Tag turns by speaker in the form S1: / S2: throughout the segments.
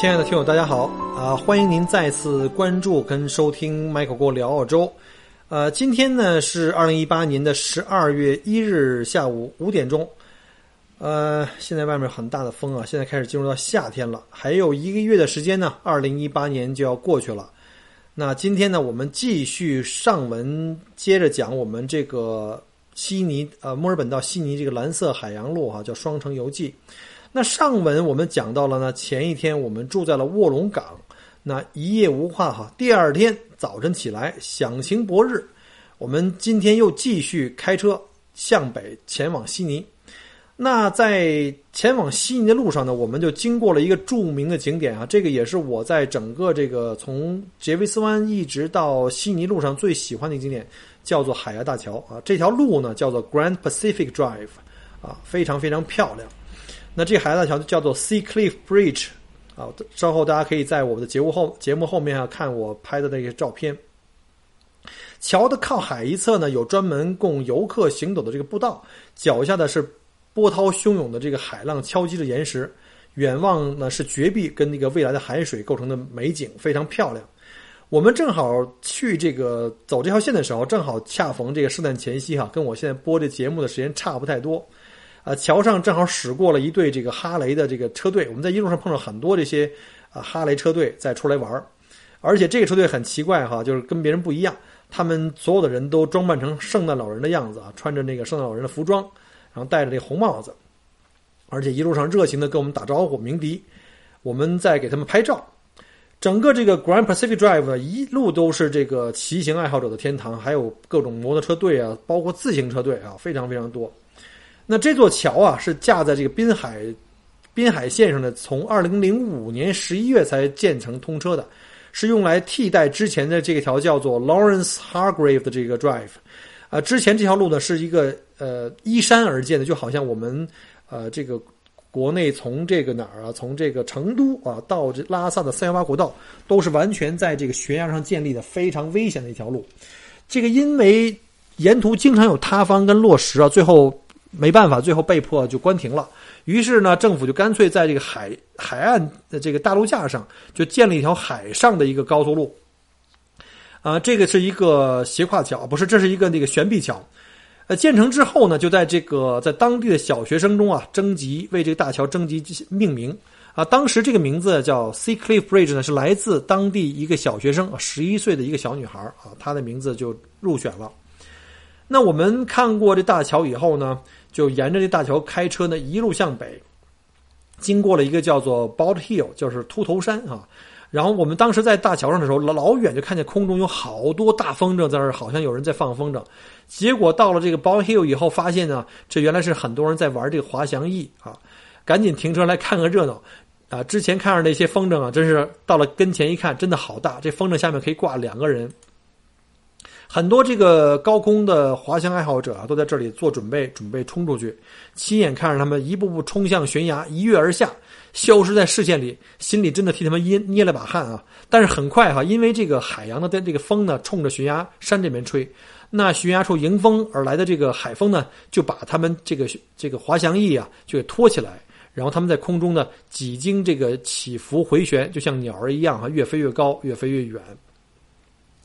S1: 亲爱的听友，大家好啊！欢迎您再次关注跟收听 Michael 郭聊澳洲。呃，今天呢是二零一八年的十二月一日下午五点钟。呃，现在外面很大的风啊，现在开始进入到夏天了，还有一个月的时间呢，二零一八年就要过去了。那今天呢，我们继续上文，接着讲我们这个悉尼呃墨尔本到悉尼这个蓝色海洋路哈，叫双城游记。那上文我们讲到了呢，前一天我们住在了卧龙岗，那一夜无话哈。第二天早晨起来，响晴博日，我们今天又继续开车向北前往悉尼。那在前往悉尼的路上呢，我们就经过了一个著名的景点啊，这个也是我在整个这个从杰维斯湾一直到悉尼路上最喜欢的景点，叫做海牙大桥啊。这条路呢叫做 Grand Pacific Drive，啊，非常非常漂亮。那这海大桥就叫做 Sea Cliff Bridge，啊，稍后大家可以在我们的节目后节目后面啊看我拍的那个照片。桥的靠海一侧呢，有专门供游客行走的这个步道，脚下的是波涛汹涌的这个海浪敲击着岩石，远望呢是绝壁跟那个未来的海水构成的美景，非常漂亮。我们正好去这个走这条线的时候，正好恰逢这个圣诞前夕哈，跟我现在播这节目的时间差不太多。呃，桥上正好驶过了一队这个哈雷的这个车队，我们在一路上碰到很多这些啊哈雷车队在出来玩儿而且这个车队很奇怪哈，就是跟别人不一样，他们所有的人都装扮成圣诞老人的样子啊，穿着那个圣诞老人的服装，然后戴着这红帽子，而且一路上热情的跟我们打招呼鸣笛，我们在给他们拍照。整个这个 Grand Pacific Drive 一路都是这个骑行爱好者的天堂，还有各种摩托车队啊，包括自行车队啊，非常非常多。那这座桥啊，是架在这个滨海滨海线上的，从二零零五年十一月才建成通车的，是用来替代之前的这条叫做 Lawrence Hargrave 的这个 Drive。啊，之前这条路呢是一个呃依山而建的，就好像我们呃这个国内从这个哪儿啊，从这个成都啊到这拉萨的三幺八国道，都是完全在这个悬崖上建立的，非常危险的一条路。这个因为沿途经常有塌方跟落石啊，最后。没办法，最后被迫就关停了。于是呢，政府就干脆在这个海海岸的这个大陆架上，就建了一条海上的一个高速路。啊，这个是一个斜跨桥，不是，这是一个那个悬臂桥。呃，建成之后呢，就在这个在当地的小学生中啊，征集为这个大桥征集命名。啊，当时这个名字叫 Sea Cliff Bridge 呢，是来自当地一个小学生，十一岁的一个小女孩啊，她的名字就入选了。那我们看过这大桥以后呢？就沿着这大桥开车呢，一路向北，经过了一个叫做 Bald Hill，就是秃头山啊。然后我们当时在大桥上的时候，老老远就看见空中有好多大风筝在那儿，好像有人在放风筝。结果到了这个 Bald Hill 以后，发现呢，这原来是很多人在玩这个滑翔翼啊。赶紧停车来看个热闹啊！之前看着那些风筝啊，真是到了跟前一看，真的好大，这风筝下面可以挂两个人。很多这个高空的滑翔爱好者啊，都在这里做准备，准备冲出去。亲眼看着他们一步步冲向悬崖，一跃而下，消失在视线里，心里真的替他们捏捏了把汗啊！但是很快哈，因为这个海洋的这个风呢，冲着悬崖山这边吹，那悬崖处迎风而来的这个海风呢，就把他们这个这个滑翔翼啊，就给托起来，然后他们在空中呢，几经这个起伏回旋，就像鸟儿一样哈，越飞越高，越飞越远。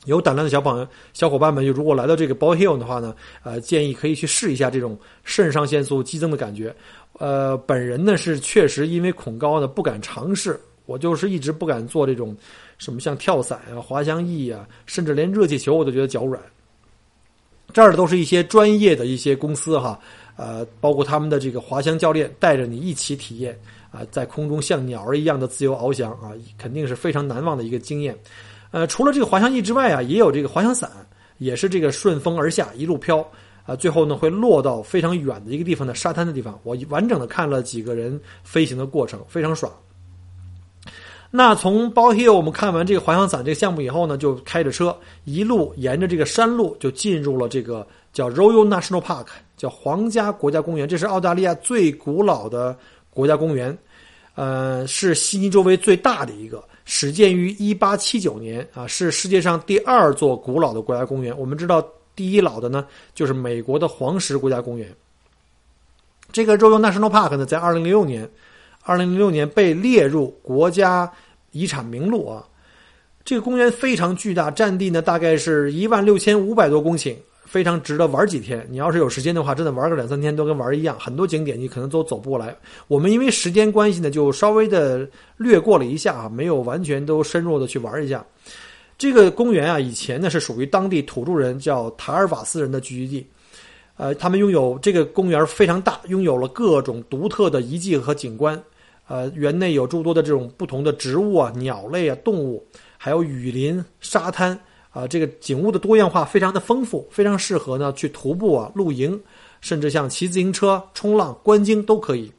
S1: 有胆量的小朋友、小伙伴们，就如果来到这个 Ball Hill 的话呢，呃，建议可以去试一下这种肾上腺素激增的感觉。呃，本人呢是确实因为恐高呢不敢尝试，我就是一直不敢做这种什么像跳伞啊、滑翔翼啊，甚至连热气球我都觉得脚软。这儿都是一些专业的一些公司哈，呃，包括他们的这个滑翔教练带着你一起体验啊，在空中像鸟儿一样的自由翱翔啊，肯定是非常难忘的一个经验。呃，除了这个滑翔翼之外啊，也有这个滑翔伞，也是这个顺风而下，一路飘，啊，最后呢会落到非常远的一个地方的沙滩的地方。我完整的看了几个人飞行的过程，非常爽。那从包 Hill 我们看完这个滑翔伞这个项目以后呢，就开着车一路沿着这个山路就进入了这个叫 Royal National Park，叫皇家国家公园。这是澳大利亚最古老的国家公园，呃，是悉尼周围最大的一个，始建于1879年啊，是世界上第二座古老的国家公园。我们知道第一老的呢，就是美国的黄石国家公园。这个 Royal National Park 呢，在2006年，2006年被列入国家。遗产名录啊，这个公园非常巨大，占地呢大概是一万六千五百多公顷，非常值得玩几天。你要是有时间的话，真的玩个两三天都跟玩一样。很多景点你可能都走不过来。我们因为时间关系呢，就稍微的略过了一下啊，没有完全都深入的去玩一下。这个公园啊，以前呢是属于当地土著人叫塔尔瓦斯人的聚居地，呃，他们拥有这个公园非常大，拥有了各种独特的遗迹和景观。呃，园内有诸多的这种不同的植物啊、鸟类啊、动物，还有雨林、沙滩啊，这个景物的多样化非常的丰富，非常适合呢去徒步啊、露营，甚至像骑自行车、冲浪、观鲸都可以。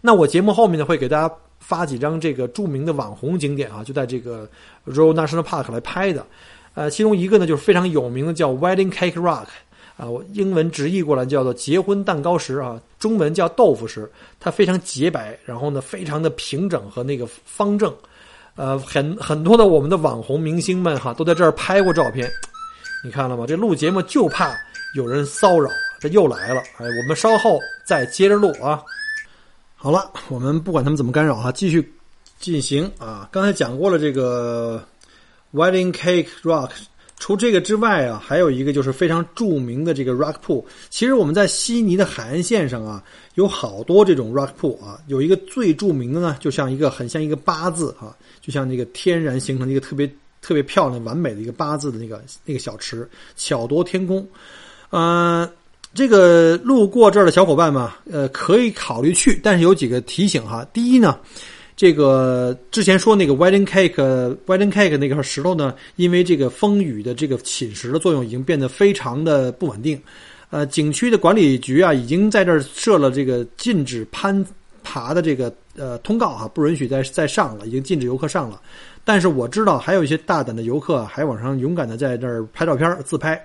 S1: 那我节目后面呢会给大家发几张这个著名的网红景点啊，就在这个 Royal National Park 来拍的。呃，其中一个呢就是非常有名的叫 Wedding Cake Rock。啊，我英文直译过来叫做结婚蛋糕石啊，中文叫豆腐石。它非常洁白，然后呢，非常的平整和那个方正。呃，很很多的我们的网红明星们哈，都在这儿拍过照片。你看了吗？这录节目就怕有人骚扰，这又来了。哎，我们稍后再接着录啊。好了，我们不管他们怎么干扰哈，继续进行啊。刚才讲过了这个 Wedding Cake Rock。除这个之外啊，还有一个就是非常著名的这个 rock pool。其实我们在悉尼的海岸线上啊，有好多这种 rock pool 啊。有一个最著名的呢，就像一个很像一个八字啊，就像那个天然形成一个特别特别漂亮、完美的一个八字的那个那个小池，巧夺天工。嗯，这个路过这儿的小伙伴们，呃，可以考虑去，但是有几个提醒哈。第一呢。这个之前说那个 wedding cake，wedding cake 那块石头呢，因为这个风雨的这个侵蚀的作用，已经变得非常的不稳定。呃，景区的管理局啊，已经在这儿设了这个禁止攀爬的这个呃通告哈，不允许再再上了，已经禁止游客上了。但是我知道还有一些大胆的游客还往上勇敢的在这儿拍照片自拍。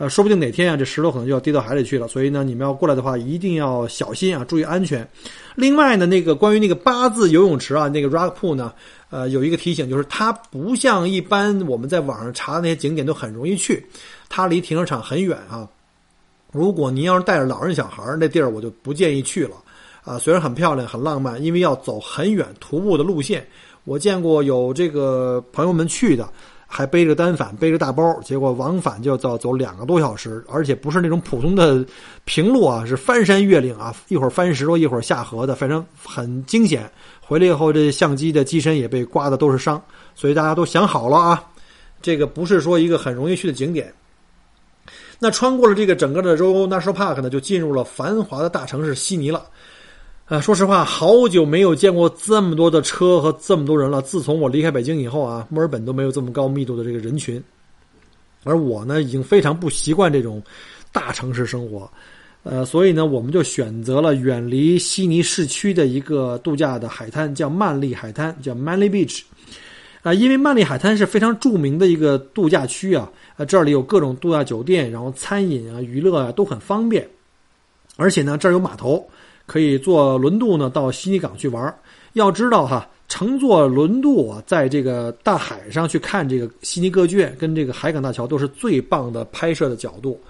S1: 呃，说不定哪天啊，这石头可能就要跌到海里去了。所以呢，你们要过来的话，一定要小心啊，注意安全。另外呢，那个关于那个八字游泳池啊，那个 rock pool 呢，呃，有一个提醒，就是它不像一般我们在网上查的那些景点都很容易去，它离停车场很远啊。如果您要是带着老人小孩儿，那地儿我就不建议去了啊。虽然很漂亮、很浪漫，因为要走很远徒步的路线。我见过有这个朋友们去的。还背着单反，背着大包，结果往返就要走两个多小时，而且不是那种普通的平路啊，是翻山越岭啊，一会儿翻石头，一会儿下河的，反正很惊险。回来以后，这相机的机身也被刮的都是伤，所以大家都想好了啊，这个不是说一个很容易去的景点。那穿过了这个整个的 road National Park 呢，就进入了繁华的大城市悉尼了。啊，说实话，好久没有见过这么多的车和这么多人了。自从我离开北京以后啊，墨尔本都没有这么高密度的这个人群。而我呢，已经非常不习惯这种大城市生活，呃，所以呢，我们就选择了远离悉尼市区的一个度假的海滩，叫曼丽海滩，叫 Manly Beach。啊，因为曼丽海滩是非常著名的一个度假区啊，呃，这里有各种度假酒店，然后餐饮啊、娱乐啊都很方便，而且呢，这儿有码头。可以坐轮渡呢到悉尼港去玩要知道哈，乘坐轮渡啊，在这个大海上去看这个悉尼歌剧院跟这个海港大桥都是最棒的拍摄的角度。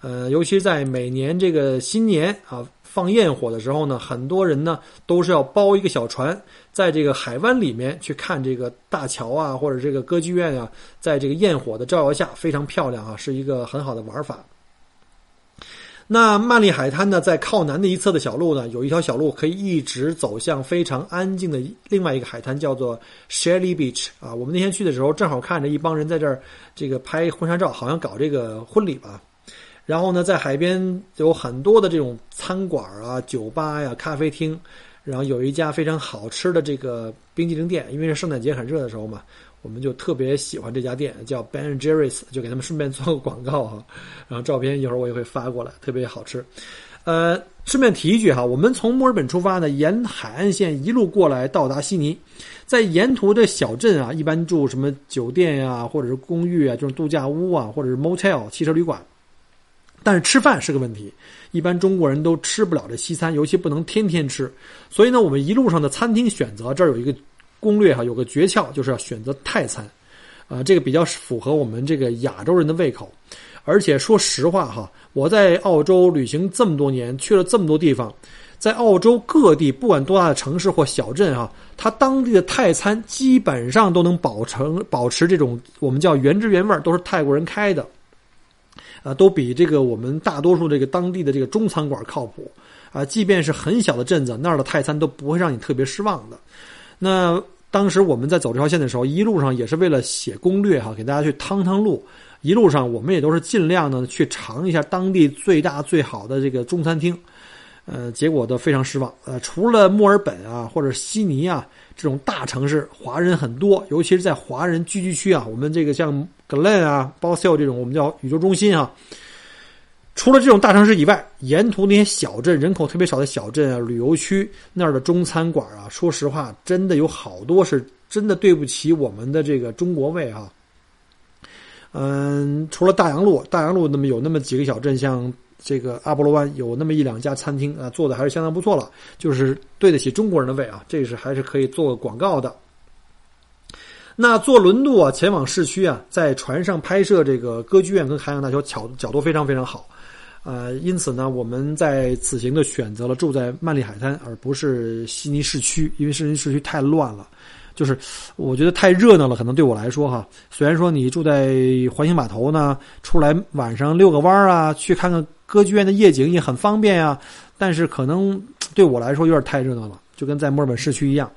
S1: 呃，尤其在每年这个新年啊放焰火的时候呢，很多人呢都是要包一个小船，在这个海湾里面去看这个大桥啊或者这个歌剧院啊，在这个焰火的照耀下非常漂亮啊，是一个很好的玩法。那曼丽海滩呢，在靠南的一侧的小路呢，有一条小路可以一直走向非常安静的另外一个海滩，叫做 Shelly Beach 啊。我们那天去的时候，正好看着一帮人在这儿这个拍婚纱照，好像搞这个婚礼吧。然后呢，在海边有很多的这种餐馆啊、酒吧呀、咖啡厅，然后有一家非常好吃的这个冰激凌店，因为是圣诞节很热的时候嘛。我们就特别喜欢这家店，叫 Ben Jerry's，就给他们顺便做个广告哈。然后照片一会儿我也会发过来，特别好吃。呃，顺便提一句哈，我们从墨尔本出发呢，沿海岸线一路过来到达悉尼，在沿途的小镇啊，一般住什么酒店呀，或者是公寓啊，就是度假屋啊，或者是 motel 汽车旅馆。但是吃饭是个问题，一般中国人都吃不了这西餐，尤其不能天天吃。所以呢，我们一路上的餐厅选择这儿有一个攻略哈，有个诀窍，就是要选择泰餐，啊，这个比较符合我们这个亚洲人的胃口。而且说实话哈，我在澳洲旅行这么多年，去了这么多地方，在澳洲各地不管多大的城市或小镇哈，它当地的泰餐基本上都能保成保持这种我们叫原汁原味，都是泰国人开的。啊，都比这个我们大多数这个当地的这个中餐馆靠谱啊！即便是很小的镇子，那儿的泰餐都不会让你特别失望的。那当时我们在走这条线的时候，一路上也是为了写攻略哈，给大家去趟趟路。一路上我们也都是尽量呢去尝一下当地最大最好的这个中餐厅。呃，结果都非常失望。呃，除了墨尔本啊或者悉尼啊这种大城市，华人很多，尤其是在华人聚居区啊，我们这个像。格兰啊，包塞尔这种我们叫宇宙中心啊。除了这种大城市以外，沿途那些小镇，人口特别少的小镇啊，旅游区那儿的中餐馆啊，说实话，真的有好多是真的对不起我们的这个中国胃啊。嗯，除了大洋路，大洋路那么有那么几个小镇，像这个阿波罗湾有那么一两家餐厅啊，做的还是相当不错了，就是对得起中国人的胃啊，这是还是可以做广告的。那坐轮渡啊，前往市区啊，在船上拍摄这个歌剧院跟海洋大桥，角角度非常非常好，呃，因此呢，我们在此行的选择了住在曼丽海滩，而不是悉尼市区，因为悉尼市区太乱了，就是我觉得太热闹了，可能对我来说哈。虽然说你住在环形码头呢，出来晚上遛个弯儿啊，去看看歌剧院的夜景也很方便呀，但是可能对我来说有点太热闹了，就跟在墨尔本市区一样。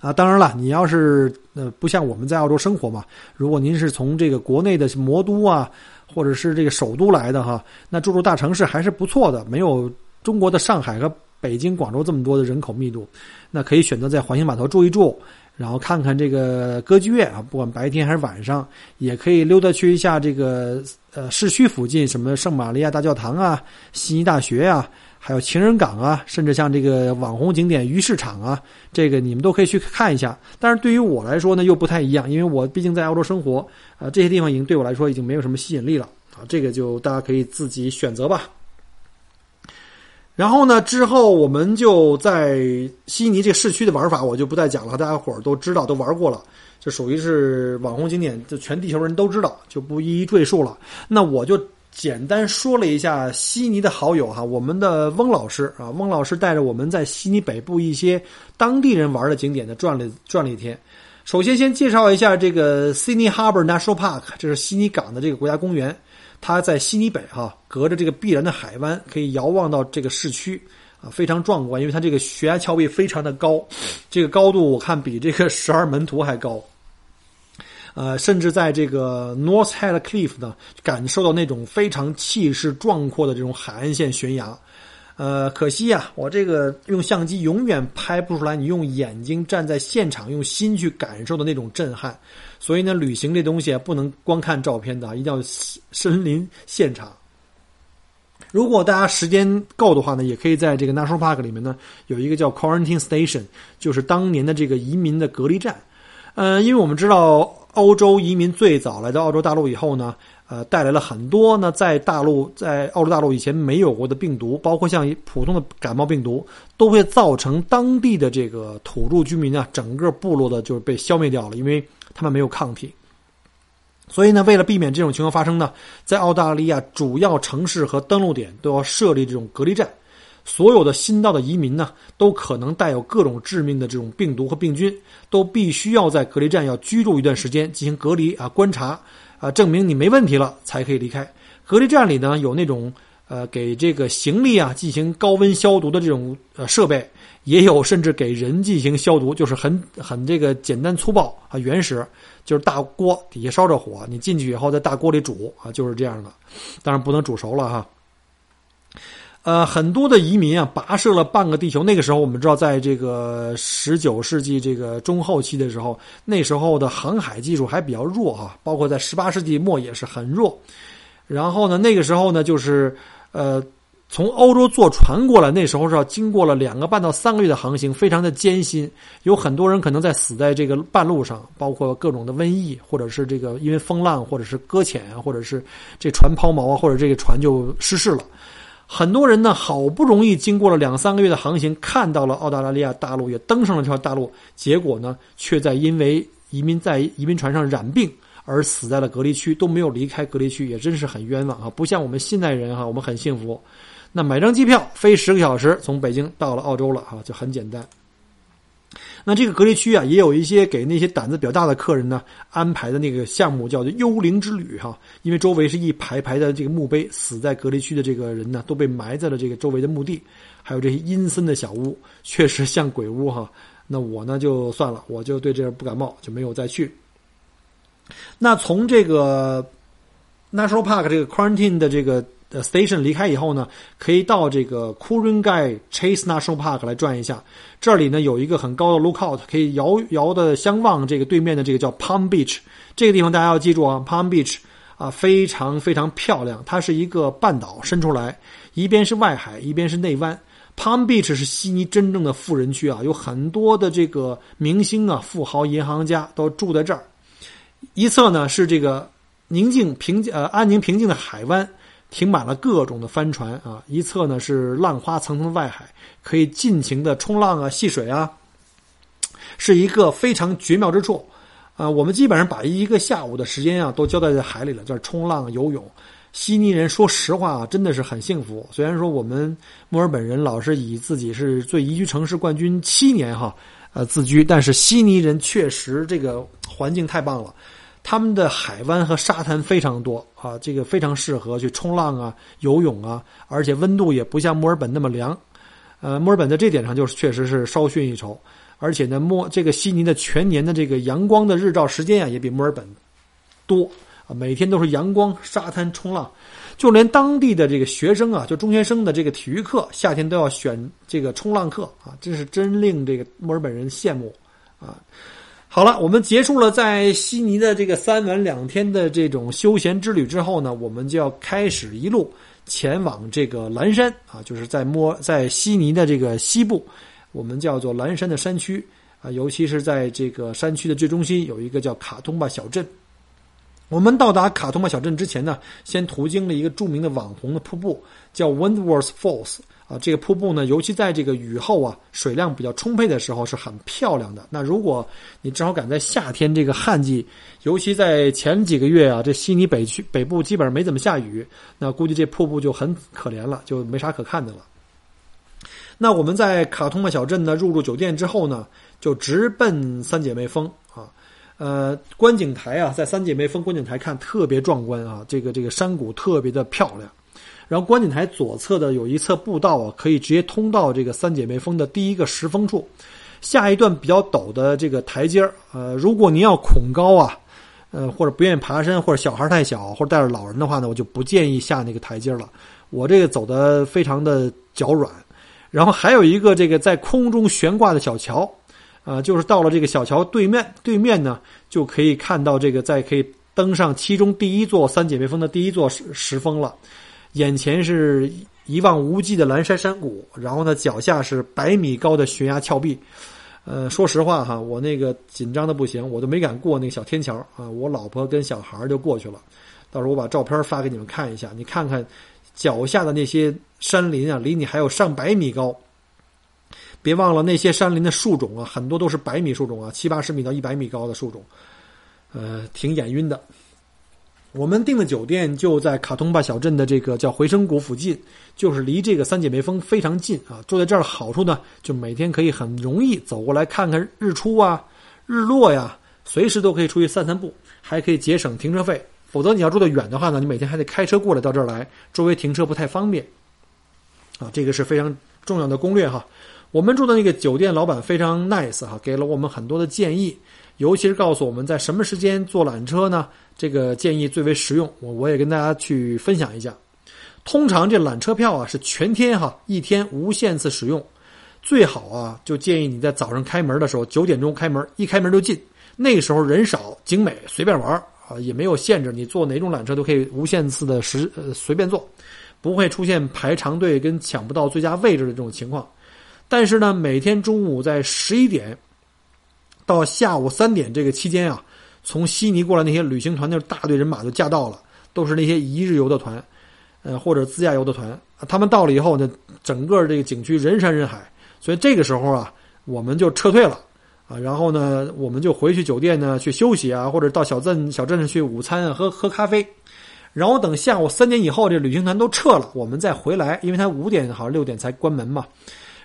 S1: 啊，当然了，你要是呃不像我们在澳洲生活嘛，如果您是从这个国内的魔都啊，或者是这个首都来的哈，那住住大城市还是不错的，没有中国的上海和北京、广州这么多的人口密度，那可以选择在环形码头住一住，然后看看这个歌剧院啊，不管白天还是晚上，也可以溜达去一下这个呃市区附近，什么圣玛利亚大教堂啊、悉尼大学啊。还有情人港啊，甚至像这个网红景点鱼市场啊，这个你们都可以去看一下。但是对于我来说呢，又不太一样，因为我毕竟在澳洲生活，啊，这些地方已经对我来说已经没有什么吸引力了啊。这个就大家可以自己选择吧。然后呢，之后我们就在悉尼这个市区的玩法，我就不再讲了，大家伙儿都知道，都玩过了，就属于是网红景点，就全地球人都知道，就不一一赘述了。那我就。简单说了一下悉尼的好友哈，我们的翁老师啊，翁老师带着我们在悉尼北部一些当地人玩的景点呢转了转了一天。首先先介绍一下这个 Sydney Harbour National Park，这是悉尼港的这个国家公园，它在悉尼北哈，隔着这个碧蓝的海湾，可以遥望到这个市区啊，非常壮观，因为它这个悬崖峭壁非常的高，这个高度我看比这个十二门徒还高。呃，甚至在这个 North Head Cliff 呢，感受到那种非常气势壮阔的这种海岸线悬崖。呃，可惜呀，我这个用相机永远拍不出来，你用眼睛站在现场，用心去感受的那种震撼。所以呢，旅行这东西不能光看照片的，一定要身临现场。如果大家时间够的话呢，也可以在这个 National Park 里面呢，有一个叫 Quarantine Station，就是当年的这个移民的隔离站。呃，因为我们知道。欧洲移民最早来到澳洲大陆以后呢，呃，带来了很多呢，在大陆在澳洲大陆以前没有过的病毒，包括像普通的感冒病毒，都会造成当地的这个土著居民啊，整个部落的就是被消灭掉了，因为他们没有抗体。所以呢，为了避免这种情况发生呢，在澳大利亚主要城市和登陆点都要设立这种隔离站。所有的新到的移民呢，都可能带有各种致命的这种病毒和病菌，都必须要在隔离站要居住一段时间进行隔离啊观察啊，证明你没问题了才可以离开。隔离站里呢有那种呃给这个行李啊进行高温消毒的这种呃设备，也有甚至给人进行消毒，就是很很这个简单粗暴啊原始，就是大锅底下烧着火，你进去以后在大锅里煮啊，就是这样的，当然不能煮熟了哈。呃，很多的移民啊，跋涉了半个地球。那个时候，我们知道，在这个十九世纪这个中后期的时候，那时候的航海技术还比较弱哈，包括在十八世纪末也是很弱。然后呢，那个时候呢，就是呃，从欧洲坐船过来，那时候是要经过了两个半到三个月的航行，非常的艰辛。有很多人可能在死在这个半路上，包括各种的瘟疫，或者是这个因为风浪，或者是搁浅啊，或者是这船抛锚啊，或者这个船就失事了。很多人呢，好不容易经过了两三个月的航行，看到了澳大利亚大陆，也登上了这条大陆，结果呢，却在因为移民在移民船上染病而死在了隔离区，都没有离开隔离区，也真是很冤枉啊！不像我们现代人哈，我们很幸福。那买张机票飞十个小时，从北京到了澳洲了哈，就很简单。那这个隔离区啊，也有一些给那些胆子比较大的客人呢安排的那个项目，叫做“幽灵之旅”哈。因为周围是一排排的这个墓碑，死在隔离区的这个人呢，都被埋在了这个周围的墓地，还有这些阴森的小屋，确实像鬼屋哈。那我呢就算了，我就对这不感冒，就没有再去。那从这个 National Park 这个 Quarantine 的这个。的 station 离开以后呢，可以到这个 k u r u n g a i Chase National Park 来转一下。这里呢有一个很高的 lookout，可以遥遥的相望这个对面的这个叫 Palm Beach 这个地方，大家要记住啊，Palm Beach 啊非常非常漂亮。它是一个半岛伸出来，一边是外海，一边是内湾。Palm Beach 是悉尼真正的富人区啊，有很多的这个明星啊、富豪、银行家都住在这儿。一侧呢是这个宁静平呃安宁平静的海湾。停满了各种的帆船啊，一侧呢是浪花层层的外海，可以尽情的冲浪啊、戏水啊，是一个非常绝妙之处啊。我们基本上把一个下午的时间啊都交代在海里了，就是冲浪、游泳。悉尼人说实话啊，真的是很幸福。虽然说我们墨尔本人老是以自己是最宜居城市冠军七年哈呃自居，但是悉尼人确实这个环境太棒了。他们的海湾和沙滩非常多啊，这个非常适合去冲浪啊、游泳啊，而且温度也不像墨尔本那么凉。呃，墨尔本在这点上就是确实是稍逊一筹，而且呢，墨这个悉尼的全年的这个阳光的日照时间啊，也比墨尔本多啊，每天都是阳光、沙滩、冲浪，就连当地的这个学生啊，就中学生的这个体育课，夏天都要选这个冲浪课啊，真是真令这个墨尔本人羡慕啊。好了，我们结束了在悉尼的这个三晚两天的这种休闲之旅之后呢，我们就要开始一路前往这个蓝山啊，就是在摸在悉尼的这个西部，我们叫做蓝山的山区啊，尤其是在这个山区的最中心有一个叫卡通巴小镇。我们到达卡通巴小镇之前呢，先途经了一个著名的网红的瀑布，叫 Windworth Falls。啊，这个瀑布呢，尤其在这个雨后啊，水量比较充沛的时候是很漂亮的。那如果你正好赶在夏天这个旱季，尤其在前几个月啊，这悉尼北区北部基本上没怎么下雨，那估计这瀑布就很可怜了，就没啥可看的了。那我们在卡通的小镇呢入住酒店之后呢，就直奔三姐妹峰啊，呃，观景台啊，在三姐妹峰观景台看特别壮观啊，这个这个山谷特别的漂亮。然后观景台左侧的有一侧步道啊，可以直接通到这个三姐妹峰的第一个石峰处。下一段比较陡的这个台阶儿，呃，如果您要恐高啊，呃，或者不愿意爬山，或者小孩太小，或者带着老人的话呢，我就不建议下那个台阶了。我这个走的非常的脚软。然后还有一个这个在空中悬挂的小桥，呃，就是到了这个小桥对面，对面呢就可以看到这个在可以登上其中第一座三姐妹峰的第一座石石峰了。眼前是一望无际的蓝山山谷，然后呢，脚下是百米高的悬崖峭壁。呃，说实话哈，我那个紧张的不行，我都没敢过那个小天桥啊。我老婆跟小孩就过去了。到时候我把照片发给你们看一下，你看看脚下的那些山林啊，离你还有上百米高。别忘了那些山林的树种啊，很多都是百米树种啊，七八十米到一百米高的树种，呃，挺眼晕的。我们订的酒店就在卡通巴小镇的这个叫回声谷附近，就是离这个三姐妹峰非常近啊。住在这儿的好处呢，就每天可以很容易走过来看看日出啊、日落呀，随时都可以出去散散步，还可以节省停车费。否则你要住得远的话呢，你每天还得开车过来到这儿来，周围停车不太方便。啊，这个是非常重要的攻略哈。我们住的那个酒店老板非常 nice 哈，给了我们很多的建议。尤其是告诉我们在什么时间坐缆车呢？这个建议最为实用，我我也跟大家去分享一下。通常这缆车票啊是全天哈，一天无限次使用。最好啊，就建议你在早上开门的时候九点钟开门，一开门就进。那时候人少景美，随便玩啊，也没有限制，你坐哪种缆车都可以无限次的时呃随便坐。不会出现排长队跟抢不到最佳位置的这种情况。但是呢，每天中午在十一点到下午三点这个期间啊，从悉尼过来那些旅行团的大队人马就驾到了，都是那些一日游的团，呃或者自驾游的团。他们到了以后呢，整个这个景区人山人海，所以这个时候啊，我们就撤退了啊，然后呢，我们就回去酒店呢去休息啊，或者到小镇小镇上去午餐啊，喝喝咖啡。然后等下午三点以后，这旅行团都撤了，我们再回来，因为他五点好像六点才关门嘛。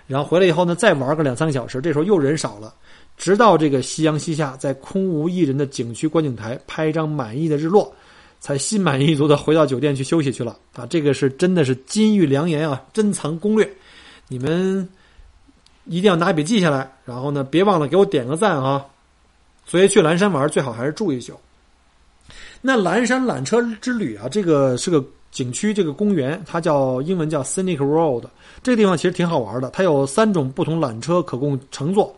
S1: 然后回来以后呢，再玩个两三个小时，这时候又人少了，直到这个夕阳西下，在空无一人的景区观景台拍一张满意的日落，才心满意足的回到酒店去休息去了啊！这个是真的是金玉良言啊，珍藏攻略，你们一定要拿笔记下来，然后呢，别忘了给我点个赞啊！所以去蓝山玩最好还是住一宿。那蓝山缆车之旅啊，这个是个。景区这个公园，它叫英文叫 Scenic Road，这个地方其实挺好玩的。它有三种不同缆车可供乘坐，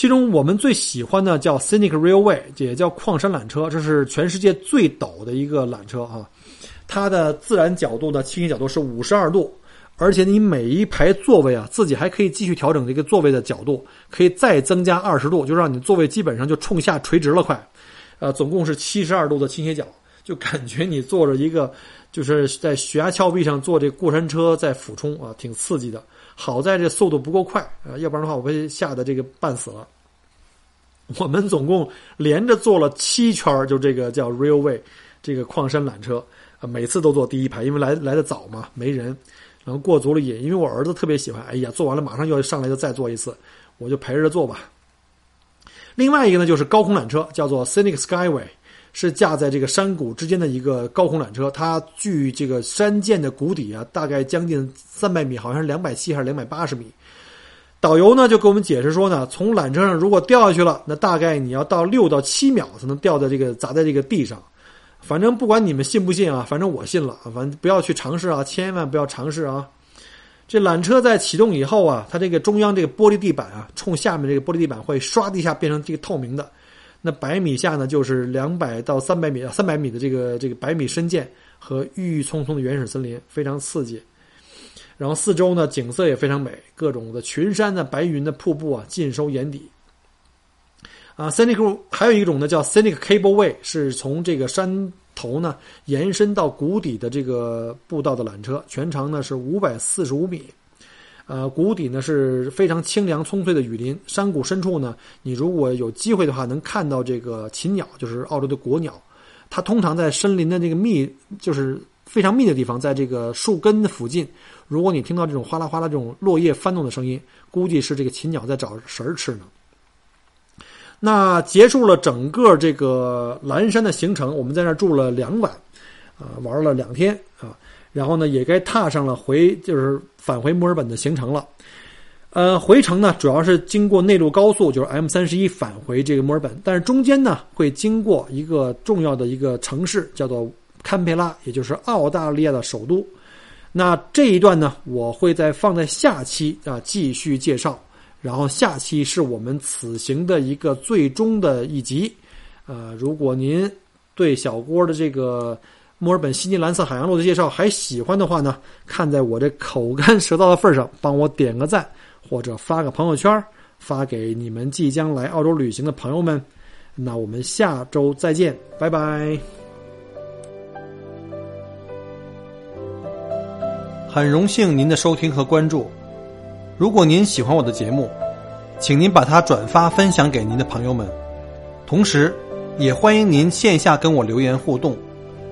S1: 其中我们最喜欢的叫 Scenic Railway，也叫矿山缆车，这是全世界最陡的一个缆车啊。它的自然角度呢，倾斜角度是五十二度，而且你每一排座位啊，自己还可以继续调整这个座位的角度，可以再增加二十度，就让你座位基本上就冲下垂直了，快，呃，总共是七十二度的倾斜角，就感觉你坐着一个。就是在悬崖峭壁上坐这过山车在俯冲啊，挺刺激的。好在这速度不够快啊，要不然的话我被吓得这个半死了。我们总共连着坐了七圈就这个叫 Railway 这个矿山缆车啊，每次都坐第一排，因为来来的早嘛，没人。然后过足了瘾，因为我儿子特别喜欢。哎呀，坐完了马上要上来就再坐一次，我就陪着坐吧。另外一个呢，就是高空缆车，叫做 Scenic Skyway。是架在这个山谷之间的一个高空缆车，它距这个山涧的谷底啊，大概将近三百米，好像是两百七还是两百八十米。导游呢就给我们解释说呢，从缆车上如果掉下去了，那大概你要到六到七秒才能掉在这个砸在这个地上。反正不管你们信不信啊，反正我信了，反正不要去尝试啊，千万不要尝试啊。这缆车在启动以后啊，它这个中央这个玻璃地板啊，冲下面这个玻璃地板会唰的一下变成这个透明的。那百米下呢，就是两百到三百米、三百米的这个这个百米深涧和郁郁葱葱的原始森林，非常刺激。然后四周呢，景色也非常美，各种的群山的、白云的、瀑布啊，尽收眼底。啊，Scenic 还有一种呢，叫 Scenic Cable Way，是从这个山头呢延伸到谷底的这个步道的缆车，全长呢是五百四十五米。呃，谷底呢是非常清凉葱翠的雨林，山谷深处呢，你如果有机会的话，能看到这个禽鸟，就是澳洲的国鸟。它通常在森林的这个密，就是非常密的地方，在这个树根的附近。如果你听到这种哗啦哗啦这种落叶翻动的声音，估计是这个禽鸟在找食儿吃呢。那结束了整个这个蓝山的行程，我们在那儿住了两晚，啊，玩了两天啊。然后呢，也该踏上了回就是返回墨尔本的行程了。呃，回程呢主要是经过内陆高速，就是 M 三十一返回这个墨尔本，但是中间呢会经过一个重要的一个城市，叫做堪培拉，也就是澳大利亚的首都。那这一段呢，我会在放在下期啊继续介绍。然后下期是我们此行的一个最终的一集。呃，如果您对小郭的这个。墨尔本悉尼蓝色海洋路的介绍还喜欢的话呢，看在我这口干舌燥的份上，帮我点个赞，或者发个朋友圈，发给你们即将来澳洲旅行的朋友们。那我们下周再见，拜拜。很荣幸您的收听和关注。如果您喜欢我的节目，请您把它转发分享给您的朋友们，同时也欢迎您线下跟我留言互动。